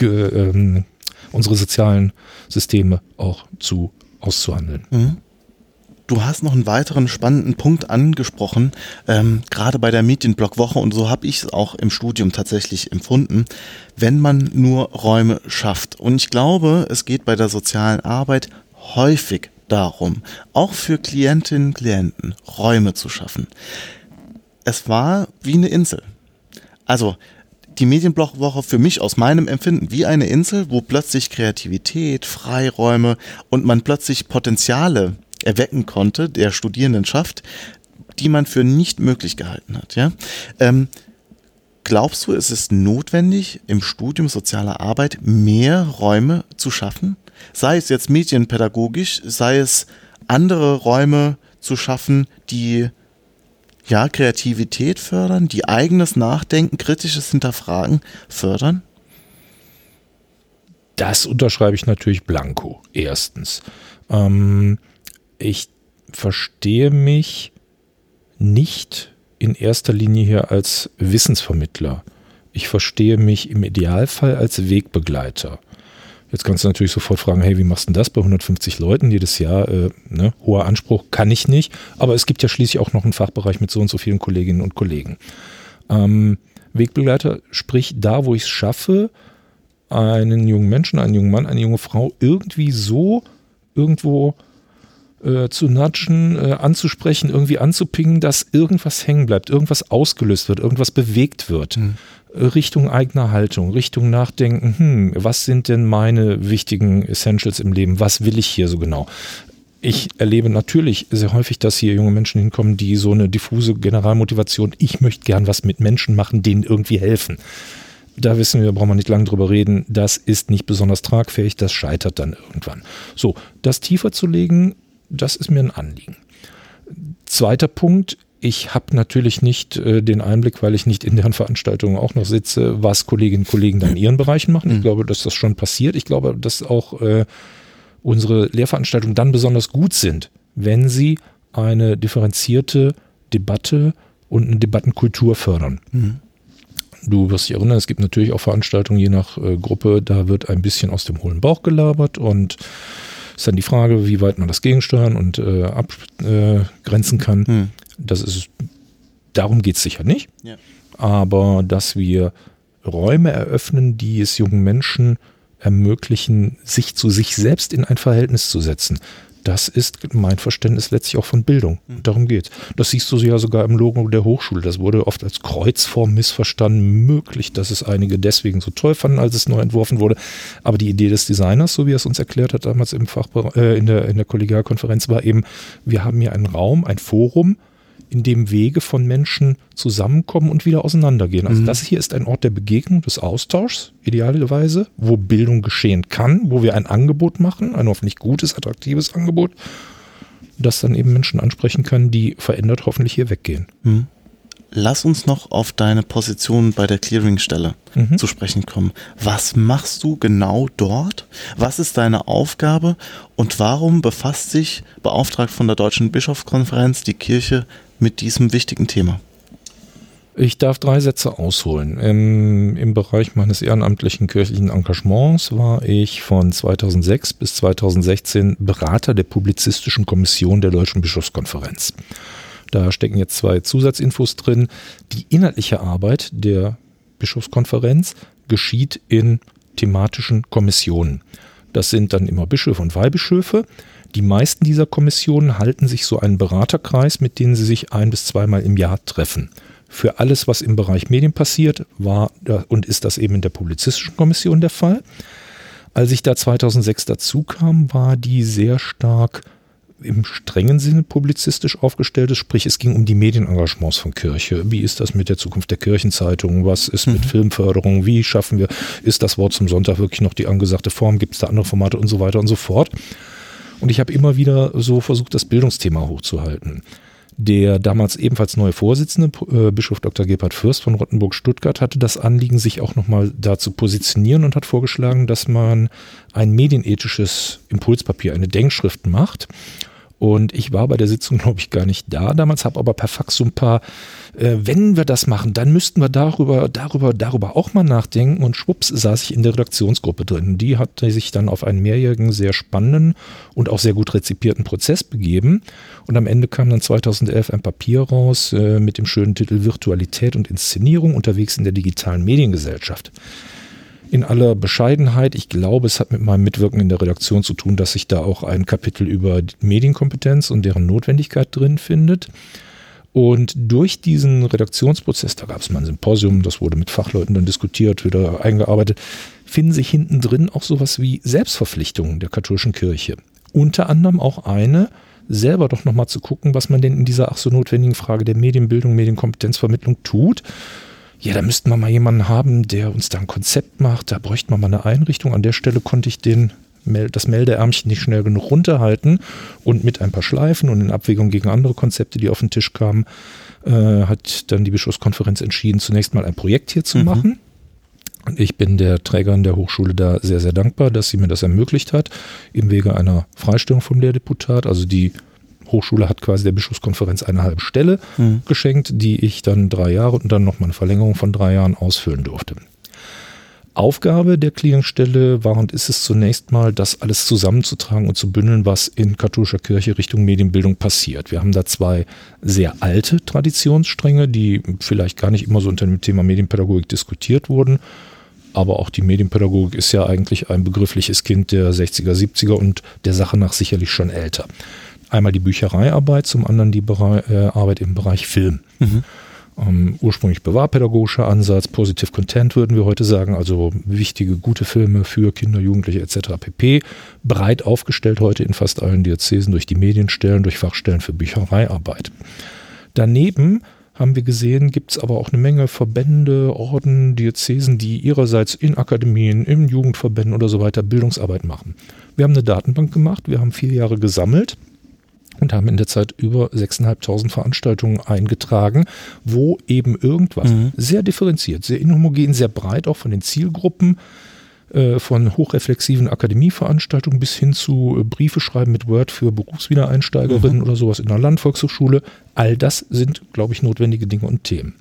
ähm, unsere sozialen Systeme auch zu auszuhandeln. Mhm. Du hast noch einen weiteren spannenden Punkt angesprochen, ähm, gerade bei der Medienblockwoche und so habe ich es auch im Studium tatsächlich empfunden, wenn man nur Räume schafft. Und ich glaube, es geht bei der sozialen Arbeit häufig darum, auch für Klientinnen und Klienten Räume zu schaffen. Es war wie eine Insel. Also die Medienblockwoche für mich aus meinem Empfinden wie eine Insel, wo plötzlich Kreativität, Freiräume und man plötzlich Potenziale erwecken konnte, der Studierendenschaft, die man für nicht möglich gehalten hat. Ja? Ähm, glaubst du, es ist notwendig, im Studium sozialer Arbeit mehr Räume zu schaffen? Sei es jetzt medienpädagogisch, sei es andere Räume zu schaffen, die ja, Kreativität fördern, die eigenes Nachdenken, kritisches Hinterfragen fördern? Das unterschreibe ich natürlich blanko, erstens. Ähm, ich verstehe mich nicht in erster Linie hier als Wissensvermittler. Ich verstehe mich im Idealfall als Wegbegleiter. Jetzt kannst du natürlich sofort fragen, hey, wie machst du denn das bei 150 Leuten jedes Jahr? Äh, ne? Hoher Anspruch kann ich nicht, aber es gibt ja schließlich auch noch einen Fachbereich mit so und so vielen Kolleginnen und Kollegen. Ähm, Wegbegleiter, sprich da, wo ich es schaffe, einen jungen Menschen, einen jungen Mann, eine junge Frau irgendwie so irgendwo äh, zu nudgen, äh, anzusprechen, irgendwie anzupingen, dass irgendwas hängen bleibt, irgendwas ausgelöst wird, irgendwas bewegt wird. Mhm. Richtung eigener Haltung, Richtung Nachdenken, hm, was sind denn meine wichtigen Essentials im Leben? Was will ich hier so genau? Ich erlebe natürlich sehr häufig, dass hier junge Menschen hinkommen, die so eine diffuse Generalmotivation, ich möchte gern was mit Menschen machen, denen irgendwie helfen. Da wissen wir, brauchen wir nicht lange drüber reden, das ist nicht besonders tragfähig, das scheitert dann irgendwann. So, das tiefer zu legen, das ist mir ein Anliegen. Zweiter Punkt, ich habe natürlich nicht äh, den Einblick, weil ich nicht in deren Veranstaltungen auch noch sitze, was Kolleginnen und Kollegen dann in ihren Bereichen machen. Ich mhm. glaube, dass das schon passiert. Ich glaube, dass auch äh, unsere Lehrveranstaltungen dann besonders gut sind, wenn sie eine differenzierte Debatte und eine Debattenkultur fördern. Mhm. Du wirst dich erinnern, es gibt natürlich auch Veranstaltungen je nach äh, Gruppe, da wird ein bisschen aus dem hohlen Bauch gelabert und ist dann die Frage, wie weit man das gegensteuern und äh, abgrenzen kann. Hm. Das ist, darum geht es sicher nicht. Ja. Aber dass wir Räume eröffnen, die es jungen Menschen ermöglichen, sich zu sich selbst in ein Verhältnis zu setzen. Das ist mein Verständnis letztlich auch von Bildung. Mhm. Darum geht Das siehst du ja sogar im Logo der Hochschule. Das wurde oft als Kreuzform missverstanden. Möglich, dass es einige deswegen so toll fanden, als es neu entworfen wurde. Aber die Idee des Designers, so wie er es uns erklärt hat damals im Fachbereich, äh, in, der, in der Kollegialkonferenz, war eben, wir haben hier einen Raum, ein Forum, in dem Wege von Menschen zusammenkommen und wieder auseinandergehen. Also mhm. das hier ist ein Ort der Begegnung, des Austauschs, idealerweise, wo Bildung geschehen kann, wo wir ein Angebot machen, ein hoffentlich gutes, attraktives Angebot, das dann eben Menschen ansprechen kann, die verändert hoffentlich hier weggehen. Mhm. Lass uns noch auf deine Position bei der Clearingstelle mhm. zu sprechen kommen. Was machst du genau dort? Was ist deine Aufgabe? Und warum befasst sich, beauftragt von der Deutschen Bischofskonferenz, die Kirche mit diesem wichtigen Thema? Ich darf drei Sätze ausholen. Im, Im, Bereich meines ehrenamtlichen kirchlichen Engagements war ich von 2006 bis 2016 Berater der Publizistischen Kommission der Deutschen Bischofskonferenz. Da stecken jetzt zwei Zusatzinfos drin. Die inhaltliche Arbeit der Bischofskonferenz geschieht in thematischen Kommissionen. Das sind dann immer Bischöfe und Weihbischöfe. Die meisten dieser Kommissionen halten sich so einen Beraterkreis, mit denen sie sich ein bis zweimal im Jahr treffen. Für alles, was im Bereich Medien passiert, war und ist das eben in der Publizistischen Kommission der Fall. Als ich da 2006 dazu kam, war die sehr stark im strengen Sinne publizistisch aufgestellt sprich es ging um die Medienengagements von Kirche. Wie ist das mit der Zukunft der Kirchenzeitung? Was ist mit mhm. Filmförderung? Wie schaffen wir, ist das Wort zum Sonntag wirklich noch die angesagte Form? Gibt es da andere Formate und so weiter und so fort? Und ich habe immer wieder so versucht, das Bildungsthema hochzuhalten. Der damals ebenfalls neue Vorsitzende, äh, Bischof Dr. Gebhard Fürst von Rottenburg-Stuttgart, hatte das Anliegen, sich auch nochmal da zu positionieren und hat vorgeschlagen, dass man ein medienethisches Impulspapier, eine Denkschrift macht und ich war bei der Sitzung, glaube ich, gar nicht da damals, habe aber per Fax so ein paar, äh, wenn wir das machen, dann müssten wir darüber, darüber, darüber auch mal nachdenken. Und schwupps saß ich in der Redaktionsgruppe drin. Die hatte sich dann auf einen mehrjährigen, sehr spannenden und auch sehr gut rezipierten Prozess begeben. Und am Ende kam dann 2011 ein Papier raus äh, mit dem schönen Titel Virtualität und Inszenierung unterwegs in der digitalen Mediengesellschaft in aller Bescheidenheit, ich glaube, es hat mit meinem Mitwirken in der Redaktion zu tun, dass sich da auch ein Kapitel über Medienkompetenz und deren Notwendigkeit drin findet. Und durch diesen Redaktionsprozess, da gab es mal ein Symposium, das wurde mit Fachleuten dann diskutiert, wieder eingearbeitet, finden sich hinten drin auch sowas wie Selbstverpflichtungen der katholischen Kirche. Unter anderem auch eine, selber doch nochmal zu gucken, was man denn in dieser ach so notwendigen Frage der Medienbildung, Medienkompetenzvermittlung tut ja, da müssten wir mal jemanden haben, der uns da ein Konzept macht. Da bräuchten wir mal eine Einrichtung. An der Stelle konnte ich den, das Meldeärmchen nicht schnell genug runterhalten und mit ein paar Schleifen und in Abwägung gegen andere Konzepte, die auf den Tisch kamen, äh, hat dann die Bischofskonferenz entschieden, zunächst mal ein Projekt hier zu mhm. machen. Und ich bin der Trägerin der Hochschule da sehr, sehr dankbar, dass sie mir das ermöglicht hat, im Wege einer Freistellung vom Lehrdeputat. Also die Hochschule hat quasi der Bischofskonferenz eine halbe Stelle mhm. geschenkt, die ich dann drei Jahre und dann nochmal eine Verlängerung von drei Jahren ausfüllen durfte. Aufgabe der Clearingstelle war und ist es zunächst mal, das alles zusammenzutragen und zu bündeln, was in katholischer Kirche Richtung Medienbildung passiert. Wir haben da zwei sehr alte Traditionsstränge, die vielleicht gar nicht immer so unter dem Thema Medienpädagogik diskutiert wurden. Aber auch die Medienpädagogik ist ja eigentlich ein begriffliches Kind der 60er, 70er und der Sache nach sicherlich schon älter. Einmal die Büchereiarbeit, zum anderen die Bere äh, Arbeit im Bereich Film. Mhm. Ähm, ursprünglich bewahrpädagogischer Ansatz, Positive Content würden wir heute sagen, also wichtige, gute Filme für Kinder, Jugendliche etc. pp. Breit aufgestellt heute in fast allen Diözesen durch die Medienstellen, durch Fachstellen für Büchereiarbeit. Daneben haben wir gesehen, gibt es aber auch eine Menge Verbände, Orden, Diözesen, die ihrerseits in Akademien, in Jugendverbänden oder so weiter Bildungsarbeit machen. Wir haben eine Datenbank gemacht, wir haben vier Jahre gesammelt und haben in der Zeit über 6.500 Veranstaltungen eingetragen, wo eben irgendwas mhm. sehr differenziert, sehr inhomogen, sehr breit auch von den Zielgruppen, äh, von hochreflexiven Akademieveranstaltungen bis hin zu äh, Briefe schreiben mit Word für Berufswiedereinsteigerinnen mhm. oder sowas in der Landvolkshochschule. All das sind, glaube ich, notwendige Dinge und Themen.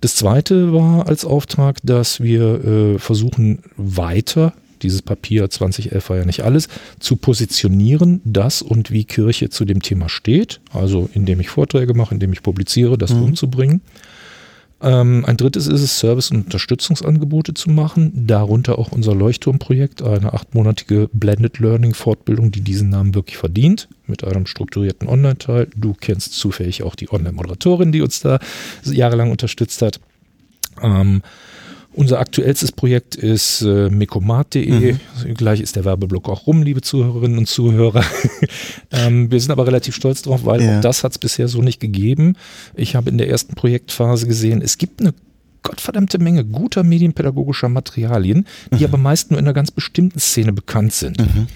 Das zweite war als Auftrag, dass wir äh, versuchen, weiter dieses Papier 2011 war ja nicht alles, zu positionieren, das und wie Kirche zu dem Thema steht, also indem ich Vorträge mache, indem ich publiziere, das mhm. umzubringen. Ähm, ein drittes ist es, Service- und Unterstützungsangebote zu machen, darunter auch unser Leuchtturmprojekt, eine achtmonatige Blended Learning Fortbildung, die diesen Namen wirklich verdient, mit einem strukturierten Online-Teil. Du kennst zufällig auch die Online-Moderatorin, die uns da jahrelang unterstützt hat. Ähm, unser aktuellstes Projekt ist äh, mekomat.de. Mhm. Gleich ist der Werbeblock auch rum, liebe Zuhörerinnen und Zuhörer. <laughs> ähm, wir sind aber relativ stolz drauf, weil ja. auch das hat es bisher so nicht gegeben. Ich habe in der ersten Projektphase gesehen, es gibt eine gottverdammte Menge guter medienpädagogischer Materialien, die mhm. aber meist nur in einer ganz bestimmten Szene bekannt sind. Mhm.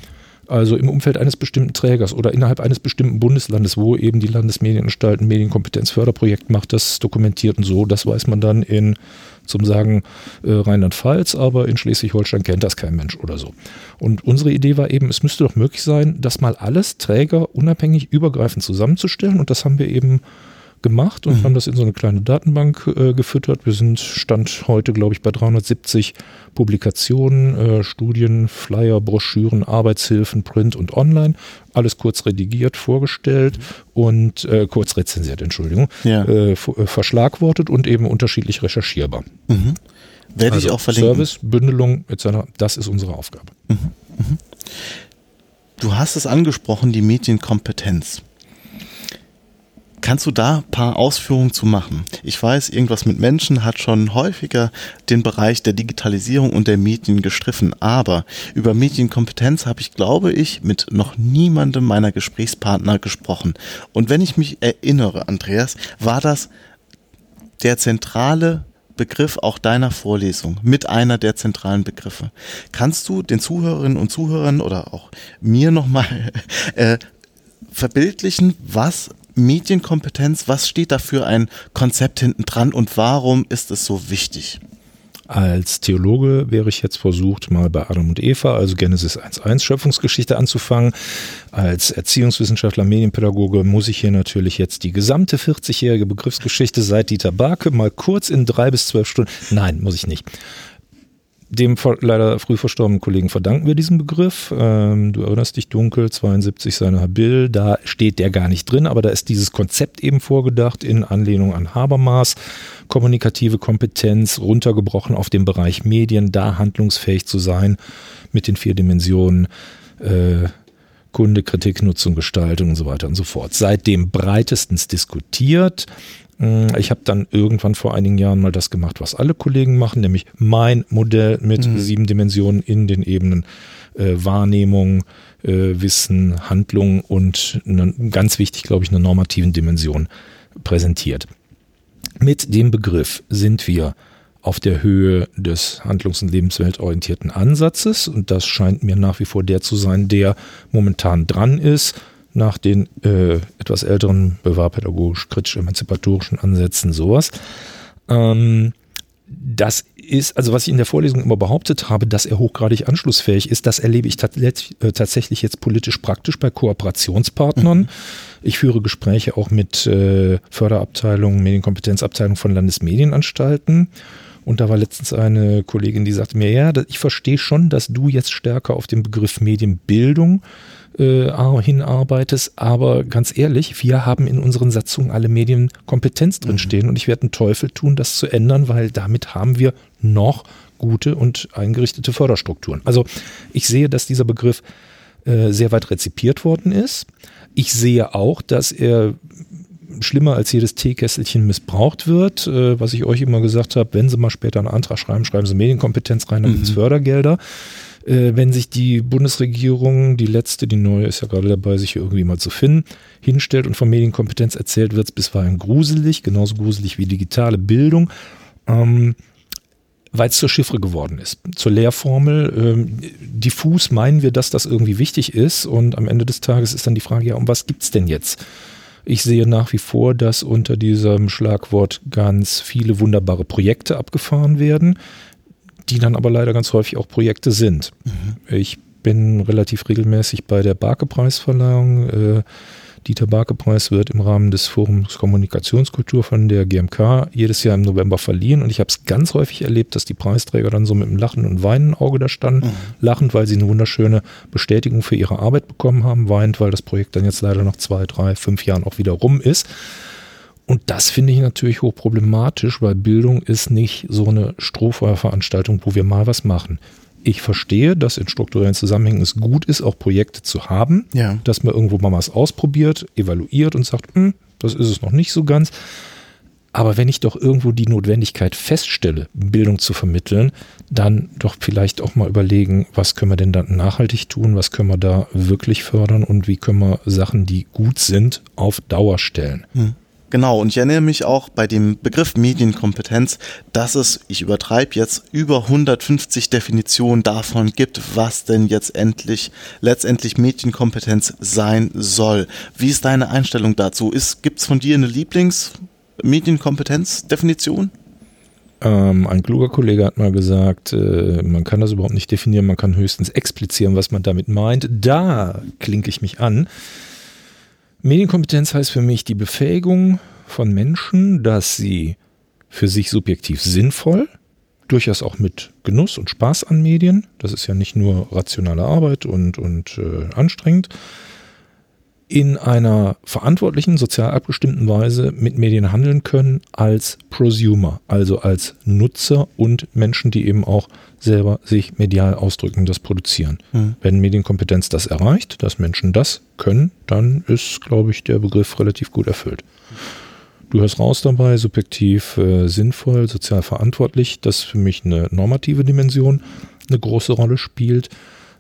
Also im Umfeld eines bestimmten Trägers oder innerhalb eines bestimmten Bundeslandes, wo eben die Landesmedienanstalt ein Medienkompetenzförderprojekt macht, das dokumentiert und so. Das weiß man dann in zum Sagen äh, Rheinland-Pfalz, aber in Schleswig-Holstein kennt das kein Mensch oder so. Und unsere Idee war eben, es müsste doch möglich sein, das mal alles Träger unabhängig, übergreifend zusammenzustellen und das haben wir eben gemacht und mhm. haben das in so eine kleine Datenbank äh, gefüttert. Wir sind Stand heute, glaube ich, bei 370 Publikationen, äh, Studien, Flyer, Broschüren, Arbeitshilfen, Print und Online. Alles kurz redigiert, vorgestellt mhm. und äh, kurz rezensiert, Entschuldigung, ja. Äh, äh, verschlagwortet und eben unterschiedlich recherchierbar. Mhm. Werde also ich auch verlinken. Service, Bündelung etc., das ist unsere Aufgabe. Mhm. Mhm. Du hast es angesprochen, die Medienkompetenz. Kannst du da ein paar Ausführungen zu machen? Ich weiß, irgendwas mit Menschen hat schon häufiger den Bereich der Digitalisierung und der Medien gestriffen, aber über Medienkompetenz habe ich, glaube ich, mit noch niemandem meiner Gesprächspartner gesprochen. Und wenn ich mich erinnere, Andreas, war das der zentrale Begriff auch deiner Vorlesung mit einer der zentralen Begriffe. Kannst du den Zuhörerinnen und Zuhörern oder auch mir nochmal <laughs> äh, verbildlichen, was Medienkompetenz, was steht da für ein Konzept hinten dran und warum ist es so wichtig? Als Theologe wäre ich jetzt versucht, mal bei Adam und Eva, also Genesis 1.1 Schöpfungsgeschichte anzufangen. Als Erziehungswissenschaftler, Medienpädagoge muss ich hier natürlich jetzt die gesamte 40-jährige Begriffsgeschichte seit Dieter Barke mal kurz in drei bis zwölf Stunden. Nein, muss ich nicht dem leider früh verstorbenen Kollegen verdanken wir diesen Begriff. Ähm, du erinnerst dich dunkel, 72 seiner Habil, da steht der gar nicht drin, aber da ist dieses Konzept eben vorgedacht in Anlehnung an Habermas. Kommunikative Kompetenz runtergebrochen auf den Bereich Medien, da handlungsfähig zu sein mit den vier Dimensionen. Äh, Kunde, Kritik, Nutzung, Gestaltung und so weiter und so fort. Seitdem breitestens diskutiert. Mm, ich habe dann irgendwann vor einigen Jahren mal das gemacht, was alle Kollegen machen, nämlich mein Modell mit mhm. sieben Dimensionen in den Ebenen äh, Wahrnehmung, äh, Wissen, Handlung und eine, ganz wichtig, glaube ich, eine normativen Dimension präsentiert. Mit dem Begriff sind wir auf der Höhe des handlungs- und lebensweltorientierten Ansatzes und das scheint mir nach wie vor der zu sein, der momentan dran ist nach den äh, etwas älteren bewahrpädagogisch kritisch emanzipatorischen Ansätzen sowas. Ähm, das ist, also was ich in der Vorlesung immer behauptet habe, dass er hochgradig anschlussfähig ist, das erlebe ich äh, tatsächlich jetzt politisch praktisch bei Kooperationspartnern. Mhm. Ich führe Gespräche auch mit äh, Förderabteilungen, Medienkompetenzabteilungen von Landesmedienanstalten. Und da war letztens eine Kollegin, die sagte mir, ja, ich verstehe schon, dass du jetzt stärker auf den Begriff Medienbildung äh, hinarbeitest, aber ganz ehrlich, wir haben in unseren Satzungen alle Medienkompetenz drinstehen mhm. und ich werde einen Teufel tun, das zu ändern, weil damit haben wir noch gute und eingerichtete Förderstrukturen. Also ich sehe, dass dieser Begriff äh, sehr weit rezipiert worden ist. Ich sehe auch, dass er schlimmer als jedes Teekesselchen missbraucht wird, äh, was ich euch immer gesagt habe, wenn Sie mal später einen Antrag schreiben, schreiben Sie Medienkompetenz rein, dann mhm. gibt es Fördergelder. Äh, wenn sich die Bundesregierung, die letzte, die neue ist ja gerade dabei, sich irgendwie mal zu finden, hinstellt und von Medienkompetenz erzählt, wird es bisweilen gruselig, genauso gruselig wie digitale Bildung. Ähm, weil es zur Chiffre geworden ist, zur Lehrformel. Ähm, diffus meinen wir, dass das irgendwie wichtig ist und am Ende des Tages ist dann die Frage, ja, um was gibt's denn jetzt? Ich sehe nach wie vor, dass unter diesem Schlagwort ganz viele wunderbare Projekte abgefahren werden, die dann aber leider ganz häufig auch Projekte sind. Mhm. Ich bin relativ regelmäßig bei der Barke-Preisverleihung. Äh, Dieter Barke-Preis wird im Rahmen des Forums Kommunikationskultur von der GMK jedes Jahr im November verliehen und ich habe es ganz häufig erlebt, dass die Preisträger dann so mit einem Lachen und Weinen Auge da standen. Mhm. Lachend, weil sie eine wunderschöne Bestätigung für ihre Arbeit bekommen haben, weinend, weil das Projekt dann jetzt leider nach zwei, drei, fünf Jahren auch wieder rum ist. Und das finde ich natürlich hochproblematisch, weil Bildung ist nicht so eine Strohfeuerveranstaltung, wo wir mal was machen ich verstehe, dass in strukturellen Zusammenhängen es gut ist, auch Projekte zu haben, ja. dass man irgendwo mal was ausprobiert, evaluiert und sagt, hm, das ist es noch nicht so ganz. Aber wenn ich doch irgendwo die Notwendigkeit feststelle, Bildung zu vermitteln, dann doch vielleicht auch mal überlegen, was können wir denn dann nachhaltig tun, was können wir da wirklich fördern und wie können wir Sachen, die gut sind, auf Dauer stellen. Hm. Genau, und ich erinnere mich auch bei dem Begriff Medienkompetenz, dass es, ich übertreibe jetzt, über 150 Definitionen davon gibt, was denn jetzt endlich, letztendlich Medienkompetenz sein soll. Wie ist deine Einstellung dazu? Gibt es von dir eine Lieblings-Medienkompetenz-Definition? Ähm, ein kluger Kollege hat mal gesagt, äh, man kann das überhaupt nicht definieren, man kann höchstens explizieren, was man damit meint. Da klinke ich mich an. Medienkompetenz heißt für mich die Befähigung von Menschen, dass sie für sich subjektiv sinnvoll, durchaus auch mit Genuss und Spaß an Medien, das ist ja nicht nur rationale Arbeit und, und äh, anstrengend, in einer verantwortlichen, sozial abgestimmten Weise mit Medien handeln können als Prosumer, also als Nutzer und Menschen, die eben auch selber sich medial ausdrücken, das produzieren. Mhm. Wenn Medienkompetenz das erreicht, dass Menschen das können, dann ist, glaube ich, der Begriff relativ gut erfüllt. Du hörst raus dabei, subjektiv äh, sinnvoll, sozial verantwortlich, das für mich eine normative Dimension eine große Rolle spielt.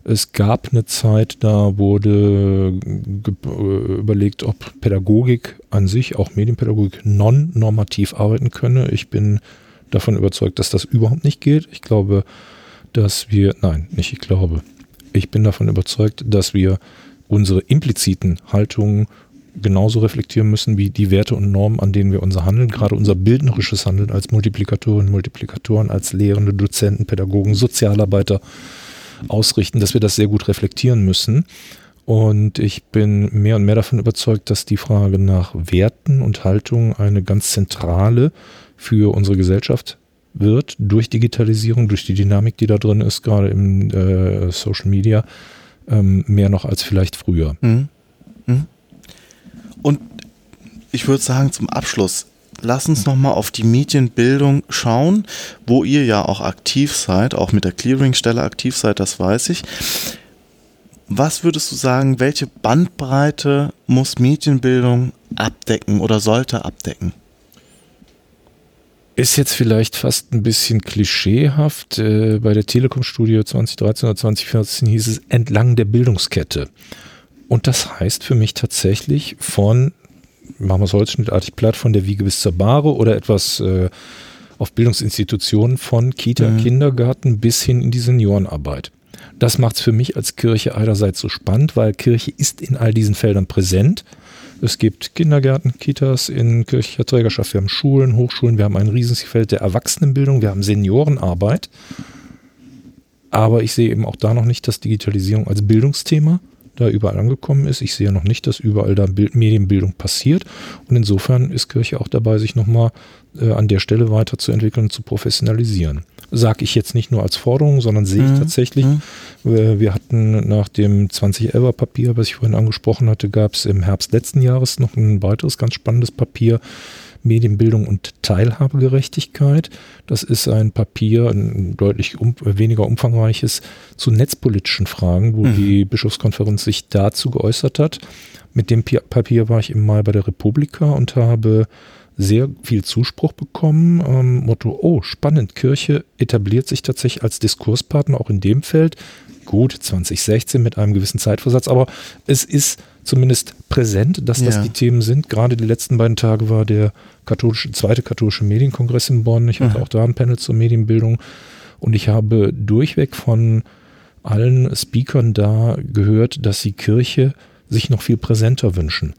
Es gab eine Zeit, da wurde äh, überlegt, ob Pädagogik an sich, auch Medienpädagogik, non-normativ arbeiten könne. Ich bin davon überzeugt, dass das überhaupt nicht geht. Ich glaube, dass wir, nein, nicht ich glaube, ich bin davon überzeugt, dass wir unsere impliziten Haltungen genauso reflektieren müssen wie die Werte und Normen, an denen wir unser Handeln, gerade unser bildnerisches Handeln als Multiplikatorinnen, Multiplikatoren, als Lehrende, Dozenten, Pädagogen, Sozialarbeiter, ausrichten, dass wir das sehr gut reflektieren müssen. Und ich bin mehr und mehr davon überzeugt, dass die Frage nach Werten und Haltungen eine ganz zentrale für unsere Gesellschaft wird, durch Digitalisierung, durch die Dynamik, die da drin ist, gerade im äh, Social Media, ähm, mehr noch als vielleicht früher. Mhm. Mhm. Und ich würde sagen, zum Abschluss, lass uns nochmal auf die Medienbildung schauen, wo ihr ja auch aktiv seid, auch mit der Clearingstelle aktiv seid, das weiß ich. Was würdest du sagen, welche Bandbreite muss Medienbildung abdecken oder sollte abdecken? Ist jetzt vielleicht fast ein bisschen klischeehaft. Äh, bei der Telekom-Studie 2013 oder 2014 hieß es entlang der Bildungskette. Und das heißt für mich tatsächlich von machen wir es holzschnittartig platt, von der Wiege bis zur Bahre oder etwas äh, auf Bildungsinstitutionen von Kita, mhm. Kindergarten bis hin in die Seniorenarbeit. Das macht es für mich als Kirche einerseits so spannend, weil Kirche ist in all diesen Feldern präsent. Es gibt Kindergärten, Kitas in kirchlicher Trägerschaft, wir haben Schulen, Hochschulen, wir haben ein riesiges Feld der Erwachsenenbildung, wir haben Seniorenarbeit. Aber ich sehe eben auch da noch nicht, dass Digitalisierung als Bildungsthema da überall angekommen ist. Ich sehe noch nicht, dass überall da Bild Medienbildung passiert. Und insofern ist Kirche auch dabei, sich nochmal äh, an der Stelle weiterzuentwickeln und zu professionalisieren. Sage ich jetzt nicht nur als Forderung, sondern sehe ich mhm. tatsächlich. Mhm. Wir hatten nach dem 2011er Papier, was ich vorhin angesprochen hatte, gab es im Herbst letzten Jahres noch ein weiteres ganz spannendes Papier, Medienbildung und Teilhabegerechtigkeit. Das ist ein Papier, ein deutlich um, weniger umfangreiches zu netzpolitischen Fragen, wo mhm. die Bischofskonferenz sich dazu geäußert hat. Mit dem Papier war ich im Mai bei der Republika und habe sehr viel Zuspruch bekommen. Ähm, Motto, oh, spannend, Kirche etabliert sich tatsächlich als Diskurspartner auch in dem Feld. Gut, 2016 mit einem gewissen Zeitversatz, aber es ist zumindest präsent, dass das ja. die Themen sind. Gerade die letzten beiden Tage war der katholische, zweite katholische Medienkongress in Bonn. Ich hatte mhm. auch da ein Panel zur Medienbildung und ich habe durchweg von allen Speakern da gehört, dass die Kirche sich noch viel präsenter wünschen.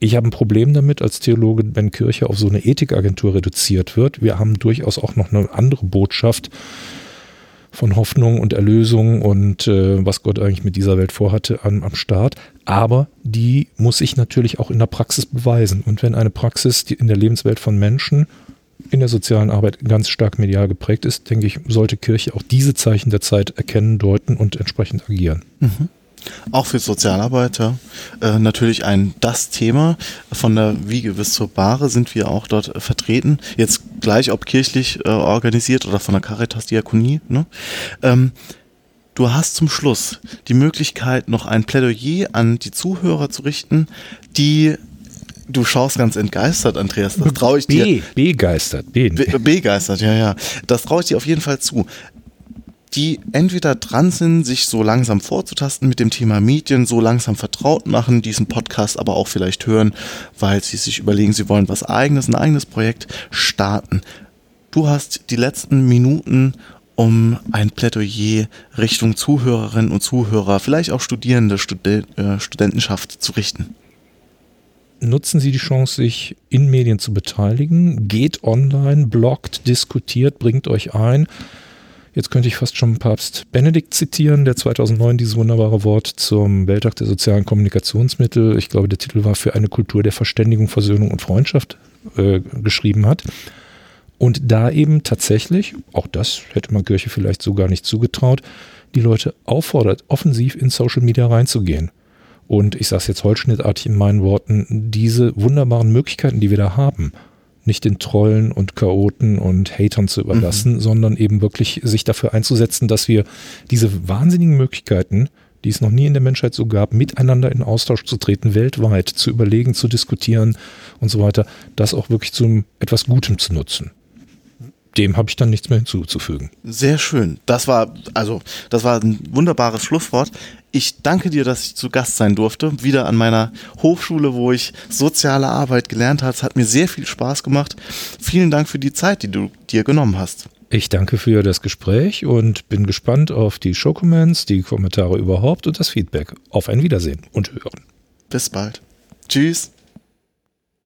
Ich habe ein Problem damit als Theologe, wenn Kirche auf so eine Ethikagentur reduziert wird. Wir haben durchaus auch noch eine andere Botschaft von Hoffnung und Erlösung und äh, was Gott eigentlich mit dieser Welt vorhatte am, am Start. Aber die muss sich natürlich auch in der Praxis beweisen. Und wenn eine Praxis die in der Lebenswelt von Menschen in der sozialen Arbeit ganz stark medial geprägt ist, denke ich, sollte Kirche auch diese Zeichen der Zeit erkennen, deuten und entsprechend agieren. Mhm. Auch für Sozialarbeiter äh, natürlich ein das Thema. Von der Wiege bis zur Bahre sind wir auch dort äh, vertreten. Jetzt gleich ob kirchlich äh, organisiert oder von der Caritas Diakonie. Ne? Ähm, du hast zum Schluss die Möglichkeit, noch ein Plädoyer an die Zuhörer zu richten, die Du schaust ganz entgeistert, Andreas. Das traue ich dir. Begeistert. Be begeistert, ja, ja. Das traue ich dir auf jeden Fall zu die entweder dran sind, sich so langsam vorzutasten mit dem Thema Medien, so langsam vertraut machen, diesen Podcast aber auch vielleicht hören, weil sie sich überlegen, sie wollen was eigenes, ein eigenes Projekt starten. Du hast die letzten Minuten, um ein Plädoyer Richtung Zuhörerinnen und Zuhörer, vielleicht auch Studierende, Studen äh, Studentenschaft zu richten. Nutzen Sie die Chance, sich in Medien zu beteiligen. Geht online, bloggt, diskutiert, bringt euch ein Jetzt könnte ich fast schon Papst Benedikt zitieren, der 2009 dieses wunderbare Wort zum Welttag der sozialen Kommunikationsmittel, ich glaube, der Titel war für eine Kultur der Verständigung, Versöhnung und Freundschaft äh, geschrieben hat. Und da eben tatsächlich, auch das hätte man Kirche vielleicht so gar nicht zugetraut, die Leute auffordert, offensiv in Social Media reinzugehen. Und ich sage es jetzt holzschnittartig in meinen Worten, diese wunderbaren Möglichkeiten, die wir da haben, nicht den Trollen und Chaoten und Hatern zu überlassen, mhm. sondern eben wirklich sich dafür einzusetzen, dass wir diese wahnsinnigen Möglichkeiten, die es noch nie in der Menschheit so gab, miteinander in Austausch zu treten, weltweit, zu überlegen, zu diskutieren und so weiter, das auch wirklich zum etwas Gutem zu nutzen dem habe ich dann nichts mehr hinzuzufügen. Sehr schön. Das war, also, das war ein wunderbares Schlusswort. Ich danke dir, dass ich zu Gast sein durfte. Wieder an meiner Hochschule, wo ich soziale Arbeit gelernt habe. Es hat mir sehr viel Spaß gemacht. Vielen Dank für die Zeit, die du dir genommen hast. Ich danke für das Gespräch und bin gespannt auf die Show-Comments, die Kommentare überhaupt und das Feedback. Auf ein Wiedersehen und Hören. Bis bald. Tschüss.